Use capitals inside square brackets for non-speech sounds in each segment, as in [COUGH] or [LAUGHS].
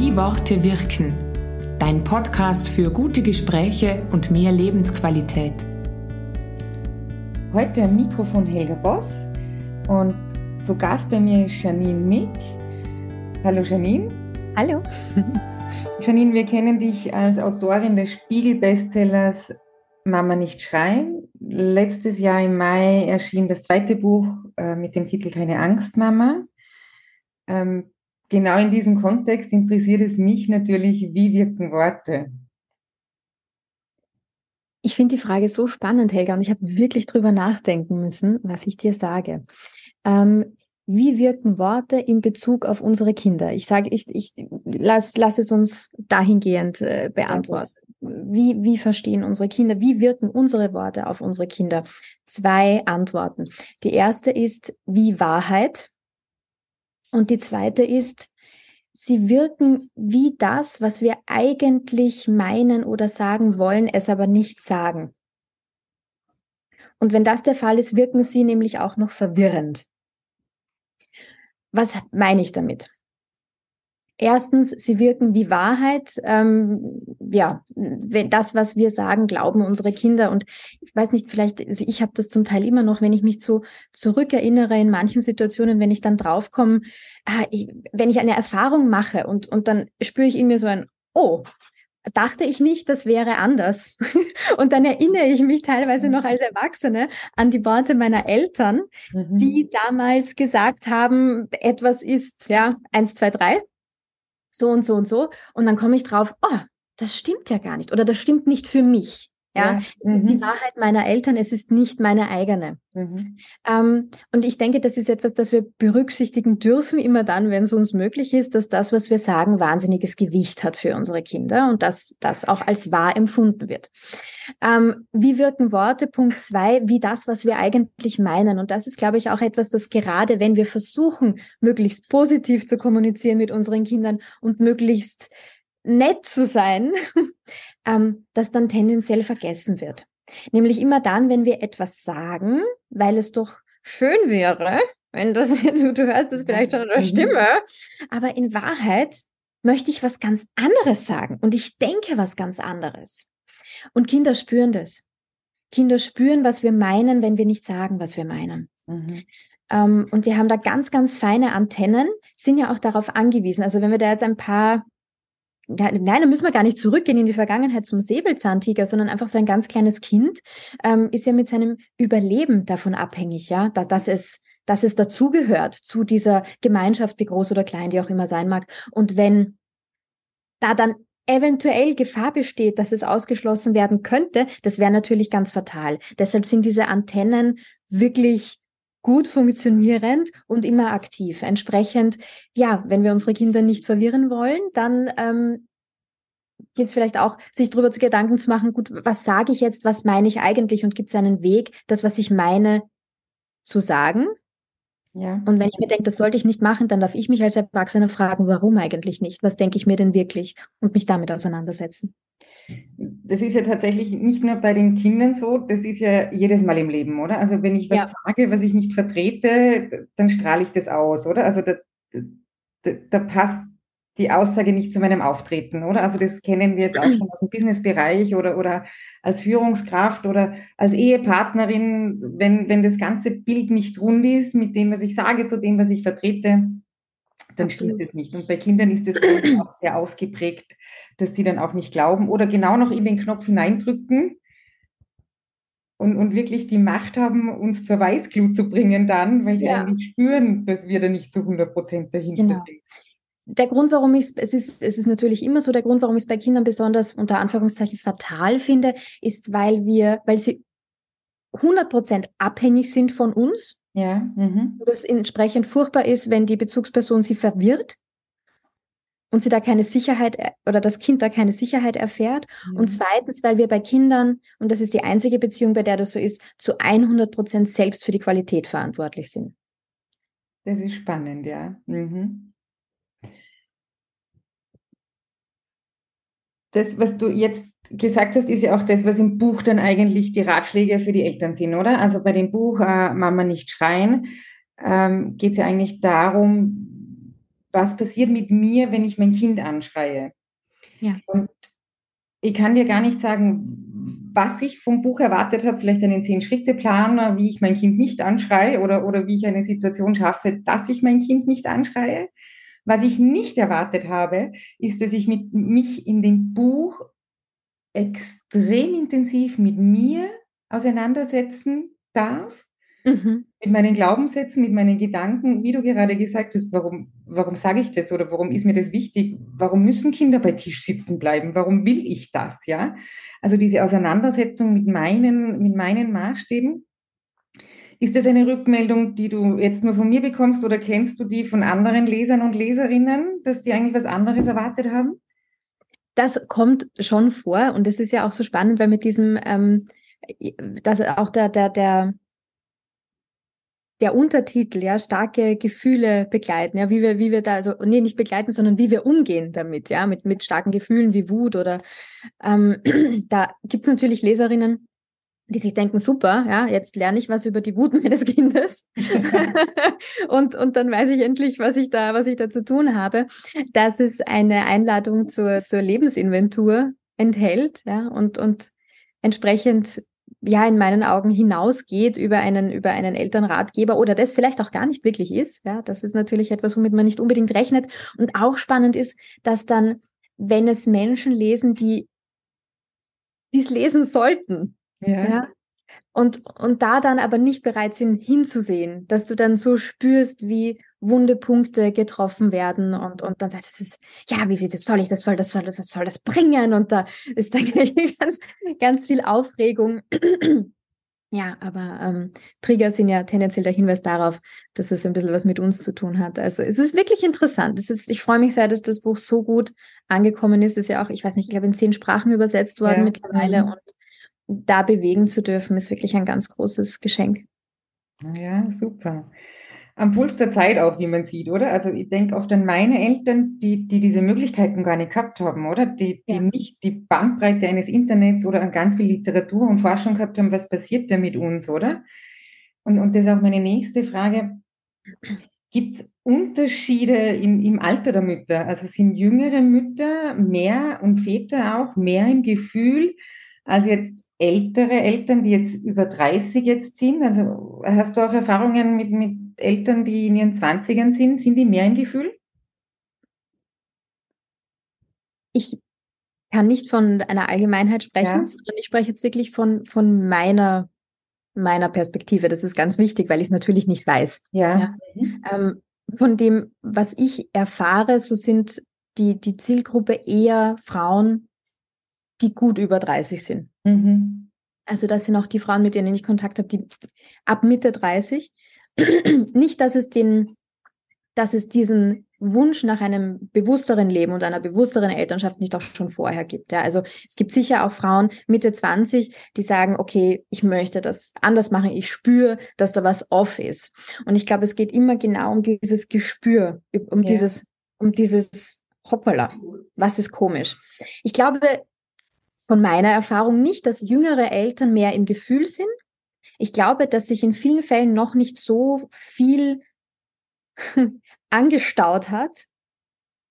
Wie Worte wirken. Dein Podcast für gute Gespräche und mehr Lebensqualität. Heute am Mikrofon Helga Boss und zu Gast bei mir ist Janine Mick. Hallo Janine. Hallo. [LAUGHS] Janine, wir kennen dich als Autorin des Spiegel-Bestsellers Mama nicht schreien. Letztes Jahr im Mai erschien das zweite Buch äh, mit dem Titel Keine Angst, Mama. Ähm, genau in diesem Kontext interessiert es mich natürlich, wie wirken Worte? Ich finde die Frage so spannend, Helga, und ich habe wirklich drüber nachdenken müssen, was ich dir sage. Ähm, wie wirken Worte in Bezug auf unsere Kinder? Ich sage, ich, ich lass, lass es uns dahingehend äh, beantworten. Wie, wie verstehen unsere Kinder? Wie wirken unsere Worte auf unsere Kinder? Zwei Antworten. Die erste ist wie Wahrheit. Und die zweite ist, sie wirken wie das, was wir eigentlich meinen oder sagen wollen, es aber nicht sagen. Und wenn das der Fall ist, wirken sie nämlich auch noch verwirrend. Was meine ich damit? Erstens, sie wirken wie Wahrheit. Ähm, ja, wenn das, was wir sagen, glauben unsere Kinder. Und ich weiß nicht, vielleicht, also ich habe das zum Teil immer noch, wenn ich mich so zurückerinnere in manchen Situationen, wenn ich dann draufkomme, äh, ich, wenn ich eine Erfahrung mache und, und dann spüre ich in mir so ein, oh, dachte ich nicht, das wäre anders. [LAUGHS] Und dann erinnere ich mich teilweise noch als Erwachsene an die Worte meiner Eltern, mhm. die damals gesagt haben, etwas ist, ja, eins, zwei, drei, so und so und so. Und dann komme ich drauf, oh, das stimmt ja gar nicht oder das stimmt nicht für mich. Ja, ja. Mhm. ist die mhm. Wahrheit meiner Eltern, es ist nicht meine eigene. Mhm. Ähm, und ich denke, das ist etwas, das wir berücksichtigen dürfen, immer dann, wenn es uns möglich ist, dass das, was wir sagen, wahnsinniges Gewicht hat für unsere Kinder und dass das auch als wahr empfunden wird. Ähm, wie wirken Worte? Punkt zwei, wie das, was wir eigentlich meinen. Und das ist, glaube ich, auch etwas, das gerade, wenn wir versuchen, möglichst positiv zu kommunizieren mit unseren Kindern und möglichst nett zu sein, [LAUGHS] ähm, das dann tendenziell vergessen wird. Nämlich immer dann, wenn wir etwas sagen, weil es doch schön wäre, wenn das, [LAUGHS] du, du hörst es vielleicht schon in der mhm. Stimme, aber in Wahrheit möchte ich was ganz anderes sagen und ich denke was ganz anderes. Und Kinder spüren das. Kinder spüren, was wir meinen, wenn wir nicht sagen, was wir meinen. Mhm. Ähm, und die haben da ganz, ganz feine Antennen, sind ja auch darauf angewiesen. Also wenn wir da jetzt ein paar nein, da müssen wir gar nicht zurückgehen in die Vergangenheit zum Säbelzahntiger, sondern einfach so ein ganz kleines Kind ähm, ist ja mit seinem Überleben davon abhängig, ja, dass, dass es dass es dazugehört zu dieser Gemeinschaft, wie groß oder klein die auch immer sein mag. Und wenn da dann eventuell Gefahr besteht, dass es ausgeschlossen werden könnte, das wäre natürlich ganz fatal. Deshalb sind diese Antennen wirklich gut funktionierend und immer aktiv. Entsprechend, ja, wenn wir unsere Kinder nicht verwirren wollen, dann ähm, geht es vielleicht auch, sich darüber zu Gedanken zu machen, gut, was sage ich jetzt, was meine ich eigentlich und gibt es einen Weg, das, was ich meine, zu sagen. Ja. Und wenn ich mir denke, das sollte ich nicht machen, dann darf ich mich als Erwachsener fragen, warum eigentlich nicht? Was denke ich mir denn wirklich? Und mich damit auseinandersetzen. Das ist ja tatsächlich nicht nur bei den Kindern so, das ist ja jedes Mal im Leben, oder? Also wenn ich was ja. sage, was ich nicht vertrete, dann strahle ich das aus, oder? Also da, da, da, passt die Aussage nicht zu meinem Auftreten, oder? Also das kennen wir jetzt auch schon aus dem Businessbereich oder, oder als Führungskraft oder als Ehepartnerin, wenn, wenn das ganze Bild nicht rund ist mit dem, was ich sage, zu dem, was ich vertrete, dann stimmt es nicht. Und bei Kindern ist das [CLEARS THROAT] auch sehr ausgeprägt, dass sie dann auch nicht glauben oder genau noch in den Knopf hineindrücken und, und wirklich die Macht haben, uns zur Weißglut zu bringen dann, weil sie ja. eigentlich spüren, dass wir da nicht zu 100 Prozent dahinter genau. sind. Der Grund, warum ich es ist, es ist natürlich immer so, der Grund, warum ich es bei Kindern besonders unter Anführungszeichen fatal finde, ist, weil wir, weil sie 100 Prozent abhängig sind von uns ja. Mhm. Das entsprechend furchtbar ist, wenn die Bezugsperson sie verwirrt und sie da keine Sicherheit äh, oder das Kind da keine Sicherheit erfährt. Mhm. Und zweitens, weil wir bei Kindern, und das ist die einzige Beziehung, bei der das so ist, zu 100 Prozent selbst für die Qualität verantwortlich sind. Das ist spannend, ja. Mhm. Das, was du jetzt gesagt hast, ist ja auch das, was im Buch dann eigentlich die Ratschläge für die Eltern sind, oder? Also bei dem Buch äh, Mama nicht schreien ähm, geht es ja eigentlich darum, was passiert mit mir, wenn ich mein Kind anschreie. Ja. Und ich kann dir gar nicht sagen, was ich vom Buch erwartet habe, vielleicht einen Zehn-Schritte-Plan, wie ich mein Kind nicht anschreie oder, oder wie ich eine Situation schaffe, dass ich mein Kind nicht anschreie. Was ich nicht erwartet habe, ist, dass ich mit mich in dem Buch extrem intensiv mit mir auseinandersetzen darf Mhm. Mit meinen Glaubenssätzen, mit meinen Gedanken, wie du gerade gesagt hast, warum, warum sage ich das oder warum ist mir das wichtig? Warum müssen Kinder bei Tisch sitzen bleiben? Warum will ich das? Ja, also diese Auseinandersetzung mit meinen, mit meinen Maßstäben. Ist das eine Rückmeldung, die du jetzt nur von mir bekommst oder kennst du die von anderen Lesern und Leserinnen, dass die eigentlich was anderes erwartet haben? Das kommt schon vor und das ist ja auch so spannend, weil mit diesem, ähm, dass auch der, der, der der Untertitel, ja, starke Gefühle begleiten, ja, wie wir, wie wir da, also, nee, nicht begleiten, sondern wie wir umgehen damit, ja, mit, mit starken Gefühlen wie Wut oder, ähm, [CLEARS THROAT] da gibt's natürlich Leserinnen, die sich denken, super, ja, jetzt lerne ich was über die Wut [LAUGHS] meines Kindes [LAUGHS] und, und dann weiß ich endlich, was ich da, was ich da zu tun habe. Dass es eine Einladung zur, zur Lebensinventur enthält, ja, und, und entsprechend ja in meinen Augen hinausgeht über einen über einen Elternratgeber oder das vielleicht auch gar nicht wirklich ist. Ja, das ist natürlich etwas, womit man nicht unbedingt rechnet. Und auch spannend ist, dass dann, wenn es Menschen lesen, die dies lesen sollten, ja. ja. Und, und da dann aber nicht bereit sind hinzusehen, dass du dann so spürst, wie wunde Punkte getroffen werden und, und dann das ist, ja, wie, wie soll ich das, soll das, was soll das bringen? Und da ist dann [LAUGHS] ganz, ganz viel Aufregung. [CLEARS THROAT] Ja, aber ähm, Trigger sind ja tendenziell der Hinweis darauf, dass es ein bisschen was mit uns zu tun hat. Also es ist wirklich interessant. Es ist, ich freue mich sehr, dass das Buch so gut angekommen ist. Es ist ja auch, ich weiß nicht, ich glaube in zehn Sprachen übersetzt worden ja. mittlerweile. Mhm. Und da bewegen zu dürfen, ist wirklich ein ganz großes Geschenk. Ja, super am Puls der Zeit auch, wie man sieht, oder? Also ich denke oft an meine Eltern, die, die diese Möglichkeiten gar nicht gehabt haben, oder? Die, die ja. nicht die Bandbreite eines Internets oder an ganz viel Literatur und Forschung gehabt haben, was passiert da mit uns, oder? Und, und das ist auch meine nächste Frage. Gibt es Unterschiede im, im Alter der Mütter? Also sind jüngere Mütter mehr und Väter auch mehr im Gefühl als jetzt ältere Eltern, die jetzt über 30 jetzt sind? Also hast du auch Erfahrungen mit, mit Eltern, die in ihren 20ern sind? Sind die mehr im Gefühl? Ich kann nicht von einer Allgemeinheit sprechen, ja. sondern ich spreche jetzt wirklich von, von meiner, meiner Perspektive. Das ist ganz wichtig, weil ich es natürlich nicht weiß. Ja. ja. Mhm. Ähm, von dem, was ich erfahre, so sind die, die Zielgruppe eher Frauen, die gut über 30 sind. Mhm. Also das sind auch die Frauen, mit denen ich Kontakt habe, die ab Mitte 30. [CLEARS THROAT] Nicht, dass es den, dass es diesen Wunsch nach einem bewussteren Leben und einer bewussteren Elternschaft nicht auch schon vorher gibt. Ja, also es gibt sicher auch Frauen Mitte 20, die sagen, okay, ich möchte das anders machen. Ich spüre, dass da was off ist. Und ich glaube, es geht immer genau um dieses Gespür, um ja. dieses, um dieses Hoppala. Was ist komisch? Ich glaube, von meiner Erfahrung nicht, dass jüngere Eltern mehr im Gefühl sind. Ich glaube, dass sich in vielen Fällen noch nicht so viel [LAUGHS] angestaut hat,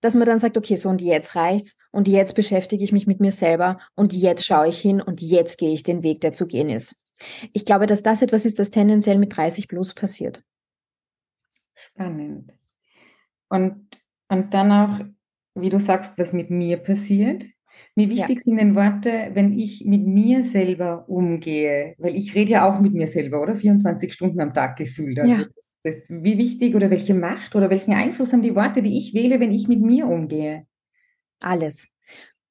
dass man dann sagt, okay, so und jetzt reicht's und jetzt beschäftige ich mich mit mir selber und jetzt schaue ich hin und jetzt gehe ich den Weg, der zu gehen ist. Ich glaube, dass das etwas ist, das tendenziell mit 30 plus passiert. Spannend. Und, und dann auch, wie du sagst, was mit mir passiert. Wie wichtig ja. sind denn Worte, wenn ich mit mir selber umgehe? Weil ich rede ja auch mit mir selber, oder? 24 Stunden am Tag gefühlt. Also ja. das, das, wie wichtig oder welche Macht oder welchen Einfluss haben die Worte, die ich wähle, wenn ich mit mir umgehe? Alles.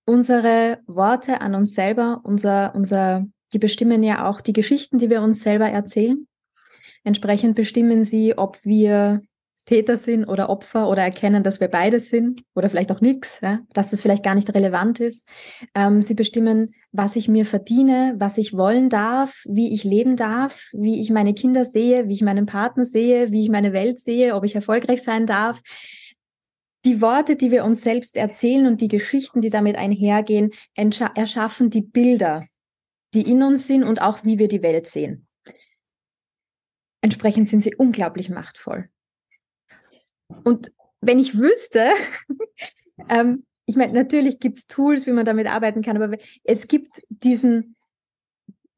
Unsere Worte an uns selber, unser, unser, die bestimmen ja auch die Geschichten, die wir uns selber erzählen. Entsprechend bestimmen sie, ob wir Täter sind oder Opfer oder erkennen, dass wir beides sind oder vielleicht auch nichts, ja, dass das vielleicht gar nicht relevant ist. Ähm, sie bestimmen, was ich mir verdiene, was ich wollen darf, wie ich leben darf, wie ich meine Kinder sehe, wie ich meinen Partner sehe, wie ich meine Welt sehe, ob ich erfolgreich sein darf. Die Worte, die wir uns selbst erzählen und die Geschichten, die damit einhergehen, erschaffen die Bilder, die in uns sind und auch wie wir die Welt sehen. Entsprechend sind sie unglaublich machtvoll. Und wenn ich wüsste, [LAUGHS] ähm, ich meine, natürlich gibt es Tools, wie man damit arbeiten kann, aber es gibt diesen,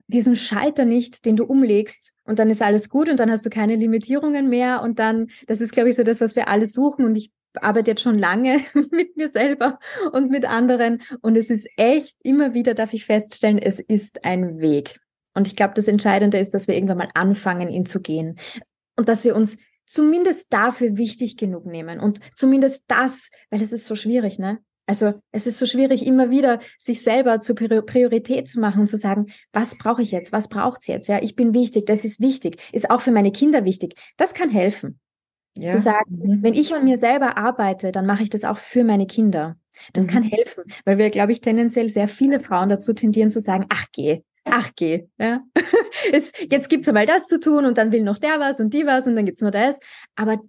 diesen Schalter nicht, den du umlegst und dann ist alles gut und dann hast du keine Limitierungen mehr und dann, das ist, glaube ich, so das, was wir alle suchen und ich arbeite jetzt schon lange [LAUGHS] mit mir selber und mit anderen und es ist echt, immer wieder darf ich feststellen, es ist ein Weg. Und ich glaube, das Entscheidende ist, dass wir irgendwann mal anfangen, ihn zu gehen und dass wir uns zumindest dafür wichtig genug nehmen und zumindest das, weil es ist so schwierig, ne? Also es ist so schwierig, immer wieder sich selber zur Priorität zu machen und zu sagen, was brauche ich jetzt? Was braucht's jetzt? Ja, ich bin wichtig, das ist wichtig, ist auch für meine Kinder wichtig. Das kann helfen. Ja. Zu sagen, mhm. wenn ich an mir selber arbeite, dann mache ich das auch für meine Kinder. Das mhm. kann helfen, weil wir, glaube ich, tendenziell sehr viele Frauen dazu tendieren zu sagen, ach geh, ach geh. Ja? [LAUGHS] es, jetzt gibt's einmal das zu tun und dann will noch der was und die was und dann gibt's nur das. Aber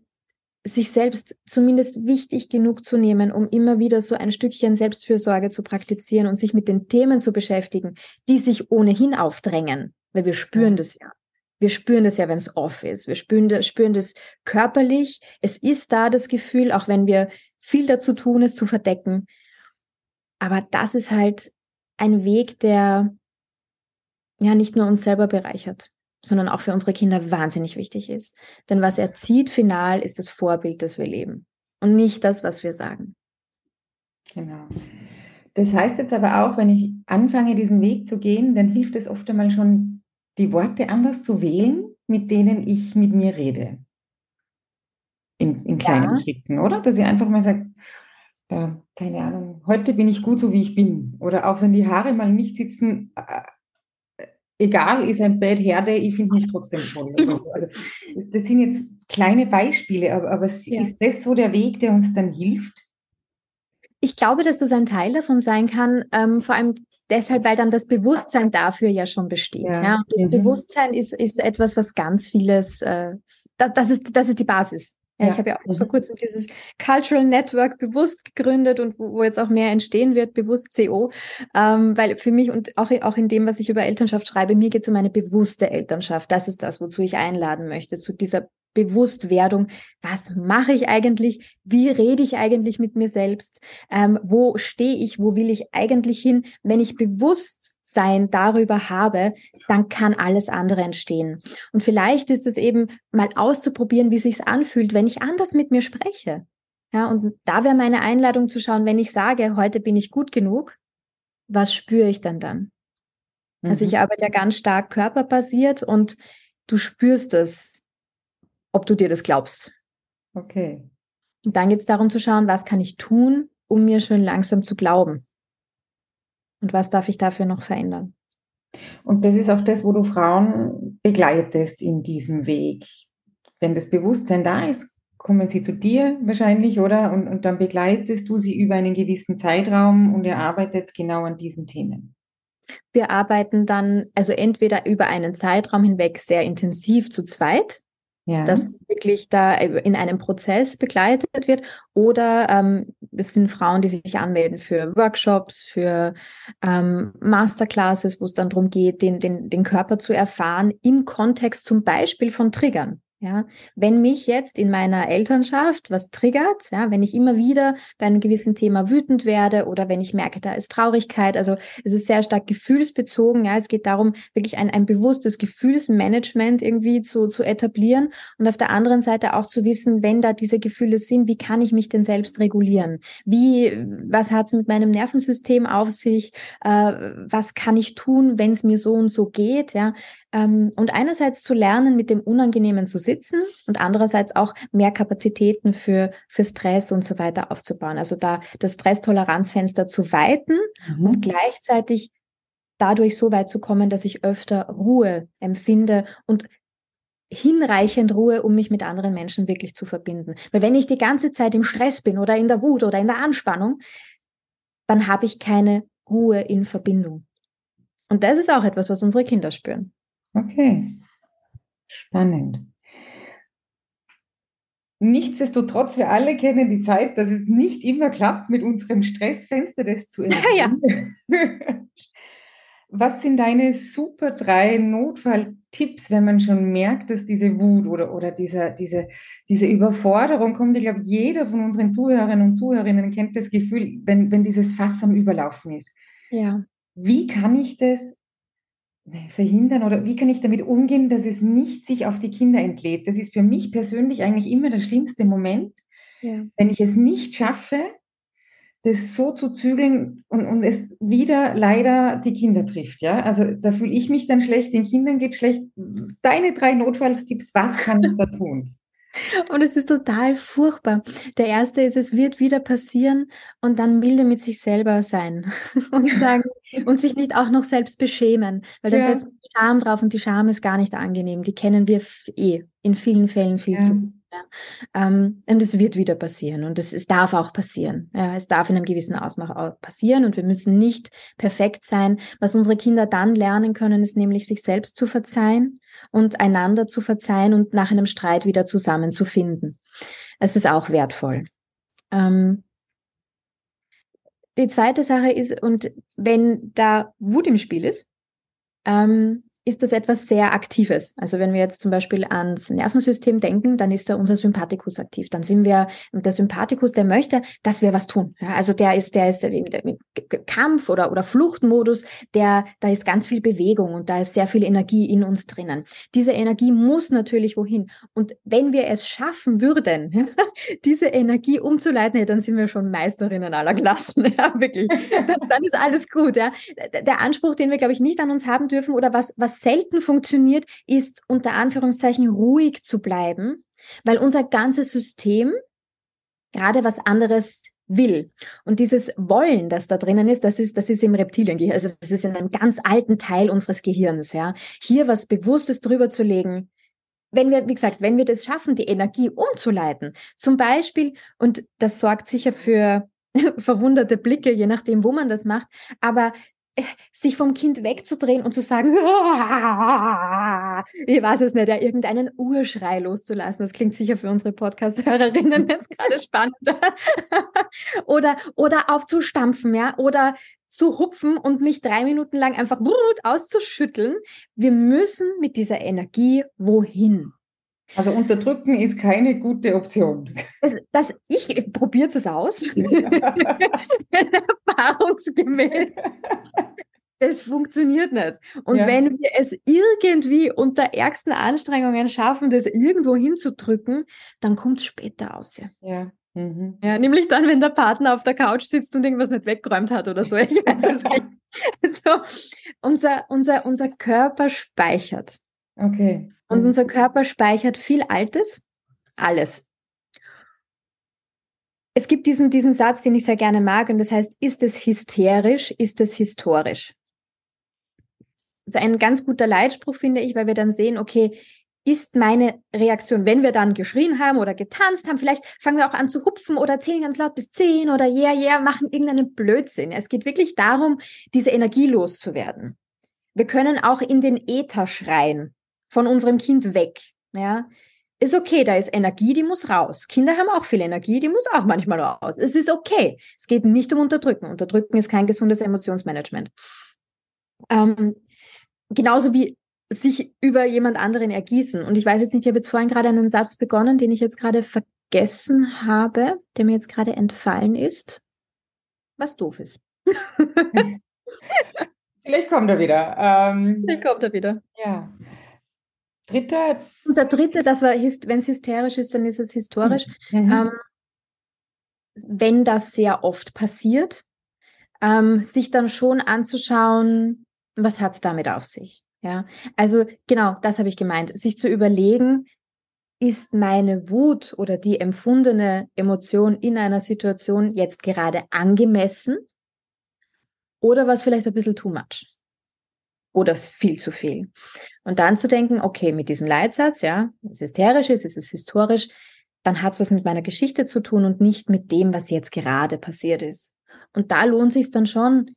sich selbst zumindest wichtig genug zu nehmen, um immer wieder so ein Stückchen Selbstfürsorge zu praktizieren und sich mit den Themen zu beschäftigen, die sich ohnehin aufdrängen, weil wir spüren das ja. Wir spüren das ja, wenn es off ist. Wir spüren das, spüren das körperlich. Es ist da das Gefühl, auch wenn wir viel dazu tun, es zu verdecken. Aber das ist halt ein Weg, der ja nicht nur uns selber bereichert, sondern auch für unsere Kinder wahnsinnig wichtig ist. Denn was er zieht final ist das Vorbild, das wir leben und nicht das, was wir sagen. Genau. Das heißt jetzt aber auch, wenn ich anfange, diesen Weg zu gehen, dann hilft es oft einmal schon, die Worte anders zu wählen, mit denen ich mit mir rede. In, in kleinen ja. Schritten, oder? Dass ich einfach mal sage, äh, keine Ahnung, heute bin ich gut so, wie ich bin. Oder auch wenn die Haare mal nicht sitzen, äh, egal, ist ein Bad Herde, ich finde mich [LAUGHS] trotzdem toll. So. Also, das sind jetzt kleine Beispiele, aber, aber ja. ist das so der Weg, der uns dann hilft? Ich glaube, dass das ein Teil davon sein kann, ähm, vor allem deshalb, weil dann das Bewusstsein dafür ja schon besteht. Ja. ja? Das mhm. Bewusstsein ist, ist etwas, was ganz vieles, äh, das, das, ist, das ist die Basis. Ja, ja. ich habe ja auch vor mhm. kurzem dieses Cultural Network bewusst gegründet und wo, wo jetzt auch mehr entstehen wird, bewusst CO, ähm, weil für mich und auch, auch in dem, was ich über Elternschaft schreibe, mir geht es um eine bewusste Elternschaft. Das ist das, wozu ich einladen möchte, zu dieser Bewusstwerdung, was mache ich eigentlich, wie rede ich eigentlich mit mir selbst, ähm, wo stehe ich, wo will ich eigentlich hin, wenn ich Bewusstsein darüber habe, dann kann alles andere entstehen. Und vielleicht ist es eben mal auszuprobieren, wie sich's anfühlt, wenn ich anders mit mir spreche. Ja, und da wäre meine Einladung zu schauen, wenn ich sage, heute bin ich gut genug, was spüre ich dann dann? Mhm. Also ich mhm. arbeite ja ganz stark körperbasiert und du spürst es ob du dir das glaubst. Okay. Und dann geht es darum zu schauen, was kann ich tun, um mir schön langsam zu glauben. Und was darf ich dafür noch verändern? Und das ist auch das, wo du Frauen begleitest in diesem Weg. Wenn das Bewusstsein da ist, kommen sie zu dir wahrscheinlich, oder? Und, und dann begleitest du sie über einen gewissen Zeitraum und ihr arbeitet genau an diesen Themen. Wir arbeiten dann also entweder über einen Zeitraum hinweg sehr intensiv zu zweit, ja. dass wirklich da in einem Prozess begleitet wird. Oder ähm, es sind Frauen, die sich anmelden für Workshops, für ähm, Masterclasses, wo es dann darum geht, den, den, den Körper zu erfahren im Kontext zum Beispiel von Triggern. Ja, wenn mich jetzt in meiner Elternschaft was triggert, ja, wenn ich immer wieder bei einem gewissen Thema wütend werde oder wenn ich merke, da ist Traurigkeit, also es ist sehr stark gefühlsbezogen, ja, es geht darum, wirklich ein, ein bewusstes Gefühlsmanagement irgendwie zu, zu etablieren und auf der anderen Seite auch zu wissen, wenn da diese Gefühle sind, wie kann ich mich denn selbst regulieren? Wie, was hat es mit meinem Nervensystem auf sich? Äh, was kann ich tun, wenn es mir so und so geht? Ja, und einerseits zu lernen, mit dem Unangenehmen zu sitzen und andererseits auch mehr Kapazitäten für, für Stress und so weiter aufzubauen. Also da das Stresstoleranzfenster zu weiten mhm. und gleichzeitig dadurch so weit zu kommen, dass ich öfter Ruhe empfinde und hinreichend Ruhe, um mich mit anderen Menschen wirklich zu verbinden. Weil wenn ich die ganze Zeit im Stress bin oder in der Wut oder in der Anspannung, dann habe ich keine Ruhe in Verbindung. Und das ist auch etwas, was unsere Kinder spüren. Okay, spannend. Nichtsdestotrotz, wir alle kennen die Zeit, dass es nicht immer klappt, mit unserem Stressfenster das zu [LAUGHS] erhöhen. Ja, ja. Was sind deine super drei Notfalltipps, wenn man schon merkt, dass diese Wut oder, oder diese, diese, diese Überforderung kommt? Ich glaube, jeder von unseren Zuhörerinnen und Zuhörerinnen kennt das Gefühl, wenn, wenn dieses Fass am Überlaufen ist. Ja. Wie kann ich das verhindern oder wie kann ich damit umgehen, dass es nicht sich auf die Kinder entlädt? Das ist für mich persönlich eigentlich immer der schlimmste Moment, ja. wenn ich es nicht schaffe, das so zu zügeln und, und es wieder leider die Kinder trifft. Ja, also da fühle ich mich dann schlecht, den Kindern geht schlecht. Deine drei Notfallstipps, was kann ich da tun? [LAUGHS] Und es ist total furchtbar. Der erste ist, es wird wieder passieren und dann milde mit sich selber sein [LAUGHS] und sagen und sich nicht auch noch selbst beschämen, weil dann ja. setzt man Scham drauf und die Scham ist gar nicht angenehm. Die kennen wir eh in vielen Fällen viel ja. zu ja. Ähm, und es wird wieder passieren und es, es darf auch passieren. Ja, es darf in einem gewissen Ausmaß passieren und wir müssen nicht perfekt sein. Was unsere Kinder dann lernen können, ist nämlich sich selbst zu verzeihen und einander zu verzeihen und nach einem Streit wieder zusammenzufinden. Es ist auch wertvoll. Ähm, die zweite Sache ist, und wenn da Wut im Spiel ist, ähm, ist das etwas sehr Aktives. Also wenn wir jetzt zum Beispiel ans Nervensystem denken, dann ist da unser Sympathikus aktiv. Dann sind wir, und der Sympathikus, der möchte, dass wir was tun. Ja, also der ist, der ist im Kampf- oder, oder Fluchtmodus, der, da ist ganz viel Bewegung und da ist sehr viel Energie in uns drinnen. Diese Energie muss natürlich wohin. Und wenn wir es schaffen würden, [LAUGHS] diese Energie umzuleiten, ja, dann sind wir schon Meisterinnen aller Klassen. [LAUGHS] Ja, wirklich. Dann, dann ist alles gut. Der Anspruch, den wir, glaube ich, nicht an uns haben dürfen oder was, was selten funktioniert, ist unter Anführungszeichen ruhig zu bleiben, weil unser ganzes System gerade was anderes will. Und dieses Wollen, das da drinnen ist, das ist, das ist im Reptiliengehirn, also das ist in einem ganz alten Teil unseres Gehirns, ja. Hier was Bewusstes drüber zu legen, wenn wir, wie gesagt, wenn wir das schaffen, die Energie umzuleiten, zum Beispiel, und das sorgt sicher für [LAUGHS] verwunderte Blicke, je nachdem, wo man das macht, aber sich vom Kind wegzudrehen und zu sagen, [LAUGHS] ich weiß es nicht, ja, irgendeinen Urschrei loszulassen. Das klingt sicher für unsere Podcast-Hörerinnen jetzt gerade spannend. [LAUGHS] oder, oder aufzustampfen, ja, oder zu hupfen und mich drei Minuten lang einfach auszuschütteln. Wir müssen mit dieser Energie wohin? Also unterdrücken ist keine gute Option. Das, das ich probiere es aus. [LAUGHS] Erfahrungsgemäß. Das funktioniert nicht. Und ja. wenn wir es irgendwie unter ärgsten Anstrengungen schaffen, das irgendwo hinzudrücken, dann kommt es später aus. Ja. Mhm. ja, nämlich dann, wenn der Partner auf der Couch sitzt und irgendwas nicht weggeräumt hat oder so. Ich weiß es [LAUGHS] nicht. So, unser, unser, unser Körper speichert. Okay. Und mhm. unser Körper speichert viel Altes, alles. Es gibt diesen, diesen Satz, den ich sehr gerne mag, und das heißt, ist es hysterisch, ist es historisch? Das ist ein ganz guter Leitspruch, finde ich, weil wir dann sehen, okay, ist meine Reaktion, wenn wir dann geschrien haben oder getanzt haben, vielleicht fangen wir auch an zu hupfen oder zählen ganz laut bis zehn oder yeah, yeah, machen irgendeinen Blödsinn. Es geht wirklich darum, diese Energie loszuwerden. Wir können auch in den Äther schreien von unserem Kind weg. Ja, ist okay, da ist Energie, die muss raus. Kinder haben auch viel Energie, die muss auch manchmal raus. Es ist okay. Es geht nicht um Unterdrücken. Unterdrücken ist kein gesundes Emotionsmanagement. Ähm, genauso wie sich über jemand anderen ergießen. Und ich weiß jetzt nicht, ich habe jetzt vorhin gerade einen Satz begonnen, den ich jetzt gerade vergessen habe, der mir jetzt gerade entfallen ist, was doof ist. [LAUGHS] Vielleicht kommt er wieder. Ähm, Vielleicht kommt er wieder. Ja. Dritter. Und der dritte, das war, wenn es hysterisch ist, dann ist es historisch. Mhm. mhm. Ähm, wenn das sehr oft passiert, ähm, sich dann schon anzuschauen, was hat es damit auf sich? Ja, also genau, das habe ich gemeint, sich zu überlegen, ist meine Wut oder die empfundene Emotion in einer Situation jetzt gerade angemessen oder was vielleicht ein bisschen too much? Oder viel zu viel. Und dann zu denken, okay, mit diesem Leitsatz, ja, es ist hysterisch es ist historisch, dann hat es was mit meiner Geschichte zu tun und nicht mit dem, was jetzt gerade passiert ist. Und da lohnt sich dann schon,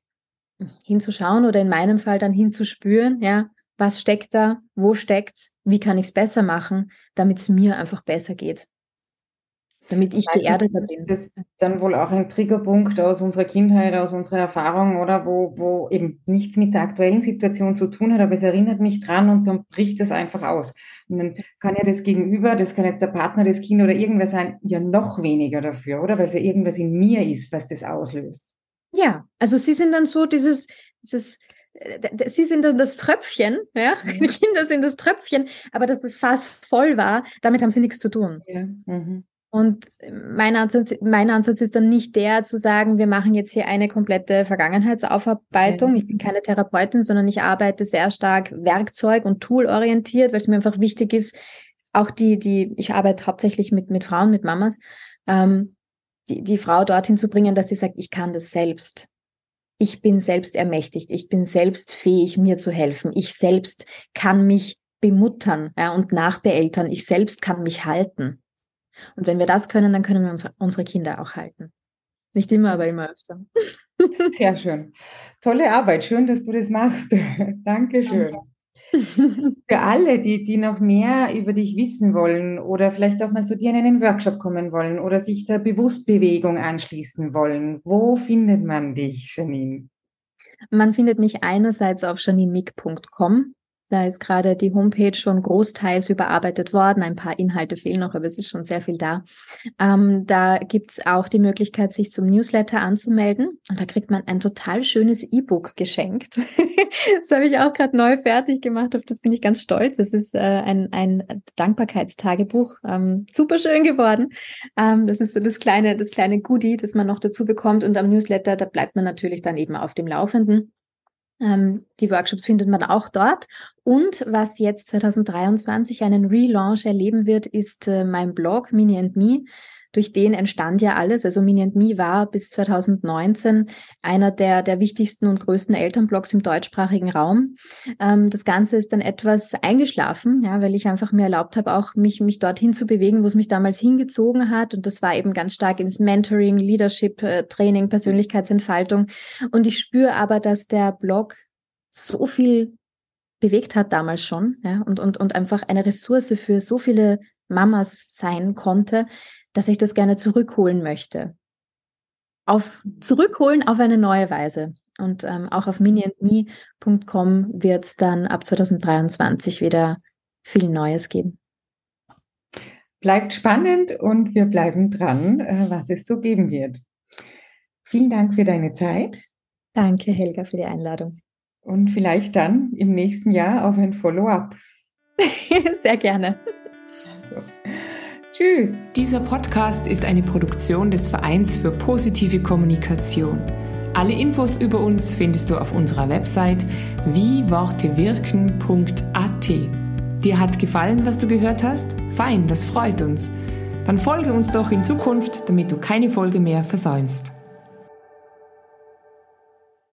hinzuschauen oder in meinem Fall dann hinzuspüren, ja, was steckt da, wo steckt's, wie kann ich es besser machen, damit es mir einfach besser geht. Damit ich geerdeter bin. Das ist dann wohl auch ein Triggerpunkt aus unserer Kindheit, aus unserer Erfahrung, oder wo, wo eben nichts mit der aktuellen Situation zu tun hat, aber es erinnert mich dran und dann bricht es einfach aus. Und dann kann ja das Gegenüber, das kann jetzt der Partner, das Kind oder irgendwer sein, ja noch weniger dafür, oder? Weil es ja irgendwas in mir ist, was das auslöst. Ja, also sie sind dann so dieses, dieses äh, sie sind dann das Tröpfchen, ja, mhm. die Kinder sind das Tröpfchen, aber dass das Fass voll war, damit haben sie nichts zu tun. Ja. Mhm. Und mein Ansatz, mein Ansatz ist dann nicht der zu sagen, wir machen jetzt hier eine komplette Vergangenheitsaufarbeitung. Ja. Ich bin keine Therapeutin, sondern ich arbeite sehr stark Werkzeug- und Tool-orientiert, weil es mir einfach wichtig ist, auch die, die, ich arbeite hauptsächlich mit, mit Frauen, mit Mamas, ähm, die, die Frau dorthin zu bringen, dass sie sagt, ich kann das selbst ich bin selbst ermächtigt, ich bin selbst fähig, mir zu helfen, ich selbst kann mich bemuttern ja, und nachbeeltern, ich selbst kann mich halten. Und wenn wir das können, dann können wir unsere, unsere Kinder auch halten. Nicht immer, aber immer öfter. [LAUGHS] Sehr schön. Tolle Arbeit. Schön, dass du das machst. [LAUGHS] Dankeschön. Danke. [LAUGHS] Für alle, die, die noch mehr über dich wissen wollen oder vielleicht auch mal zu dir in einen Workshop kommen wollen oder sich der Bewusstbewegung anschließen wollen, wo findet man dich, Janine? Man findet mich einerseits auf janinemick.com. Da ist gerade die Homepage schon großteils überarbeitet worden. Ein paar Inhalte fehlen noch, aber es ist schon sehr viel da. Ähm, da gibt's auch die Möglichkeit, sich zum Newsletter anzumelden. Und da kriegt man ein total schönes E-Book geschenkt. [LAUGHS] das habe ich auch gerade neu fertig gemacht. Auf das bin ich ganz stolz. Es ist äh, ein, ein Dankbarkeitstagebuch. Ähm, super schön geworden. Ähm, das ist so das kleine, das kleine Goodie, das man noch dazu bekommt. Und am Newsletter, da bleibt man natürlich dann eben auf dem Laufenden. Ähm, die Workshops findet man auch dort. Und was jetzt 2023 einen Relaunch erleben wird, ist äh, mein Blog Mini and Me durch den entstand ja alles. Also Mini and Me war bis 2019 einer der, der wichtigsten und größten Elternblogs im deutschsprachigen Raum. Ähm, das Ganze ist dann etwas eingeschlafen, ja, weil ich einfach mir erlaubt habe, auch mich, mich dorthin zu bewegen, wo es mich damals hingezogen hat. Und das war eben ganz stark ins Mentoring, Leadership, äh, Training, Persönlichkeitsentfaltung. Und ich spüre aber, dass der Blog so viel bewegt hat damals schon, ja, und, und, und einfach eine Ressource für so viele Mamas sein konnte, dass ich das gerne zurückholen möchte. Auf, zurückholen auf eine neue Weise. Und ähm, auch auf miniandme.com wird es dann ab 2023 wieder viel Neues geben. Bleibt spannend und wir bleiben dran, äh, was es so geben wird. Vielen Dank für deine Zeit. Danke, Helga, für die Einladung. Und vielleicht dann im nächsten Jahr auf ein Follow-up. [LAUGHS] Sehr gerne. Also. Tschüss. Dieser Podcast ist eine Produktion des Vereins für positive Kommunikation. Alle Infos über uns findest du auf unserer Website wiewortewirken.at. Dir hat gefallen, was du gehört hast? Fein, das freut uns. Dann folge uns doch in Zukunft, damit du keine Folge mehr versäumst.